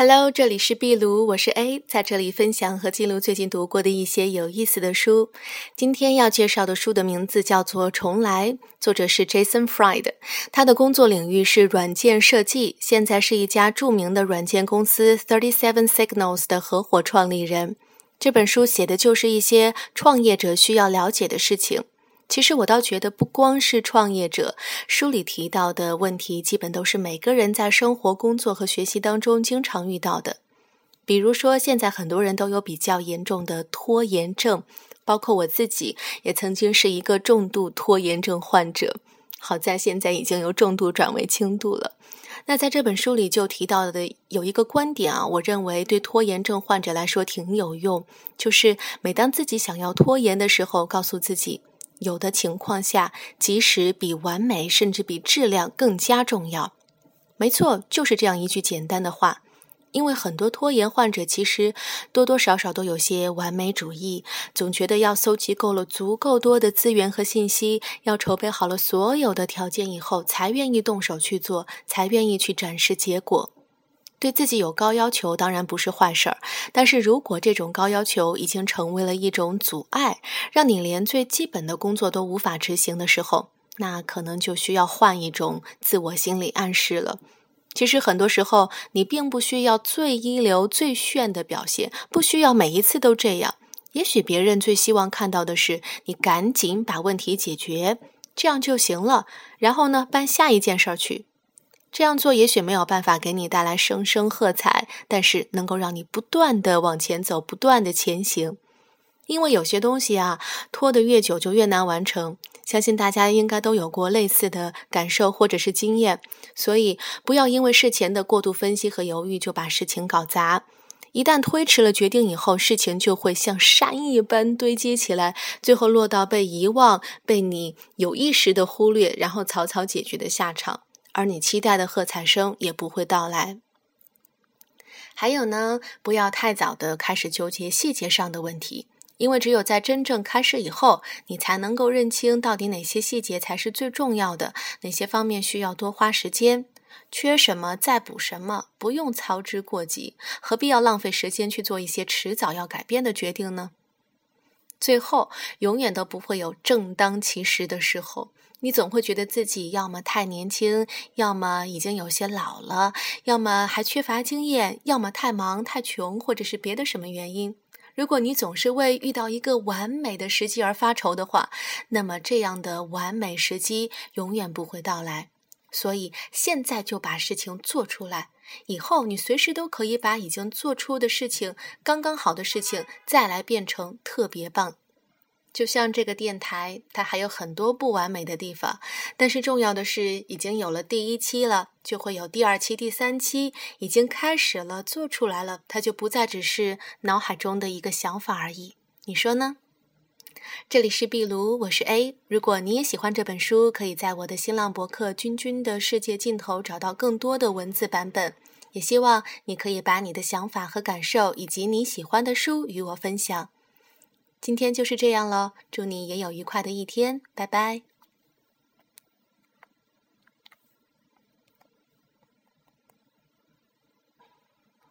Hello，这里是壁炉，我是 A，在这里分享和记录最近读过的一些有意思的书。今天要介绍的书的名字叫做《重来》，作者是 Jason Fried，他的工作领域是软件设计，现在是一家著名的软件公司 Thirty Seven Signals 的合伙创立人。这本书写的就是一些创业者需要了解的事情。其实我倒觉得，不光是创业者，书里提到的问题，基本都是每个人在生活、工作和学习当中经常遇到的。比如说，现在很多人都有比较严重的拖延症，包括我自己也曾经是一个重度拖延症患者。好在现在已经由重度转为轻度了。那在这本书里就提到的有一个观点啊，我认为对拖延症患者来说挺有用，就是每当自己想要拖延的时候，告诉自己。有的情况下，即使比完美，甚至比质量更加重要。没错，就是这样一句简单的话。因为很多拖延患者其实多多少少都有些完美主义，总觉得要搜集够了足够多的资源和信息，要筹备好了所有的条件以后，才愿意动手去做，才愿意去展示结果。对自己有高要求当然不是坏事儿，但是如果这种高要求已经成为了一种阻碍，让你连最基本的工作都无法执行的时候，那可能就需要换一种自我心理暗示了。其实很多时候，你并不需要最一流、最炫的表现，不需要每一次都这样。也许别人最希望看到的是你赶紧把问题解决，这样就行了。然后呢，办下一件事儿去。这样做也许没有办法给你带来声声喝彩，但是能够让你不断的往前走，不断的前行。因为有些东西啊，拖得越久就越难完成。相信大家应该都有过类似的感受或者是经验，所以不要因为事前的过度分析和犹豫就把事情搞砸。一旦推迟了决定以后，事情就会像山一般堆积起来，最后落到被遗忘、被你有意识的忽略，然后草草解决的下场。而你期待的喝彩声也不会到来。还有呢，不要太早的开始纠结细节上的问题，因为只有在真正开始以后，你才能够认清到底哪些细节才是最重要的，哪些方面需要多花时间，缺什么再补什么，不用操之过急，何必要浪费时间去做一些迟早要改变的决定呢？最后，永远都不会有正当其时的时候。你总会觉得自己要么太年轻，要么已经有些老了，要么还缺乏经验，要么太忙太穷，或者是别的什么原因。如果你总是为遇到一个完美的时机而发愁的话，那么这样的完美时机永远不会到来。所以现在就把事情做出来，以后你随时都可以把已经做出的事情、刚刚好的事情再来变成特别棒。就像这个电台，它还有很多不完美的地方，但是重要的是，已经有了第一期了，就会有第二期、第三期，已经开始了，做出来了，它就不再只是脑海中的一个想法而已。你说呢？这里是壁炉，我是 A。如果你也喜欢这本书，可以在我的新浪博客“君君的世界尽头”找到更多的文字版本。也希望你可以把你的想法和感受，以及你喜欢的书与我分享。今天就是这样了，祝你也有愉快的一天，拜拜。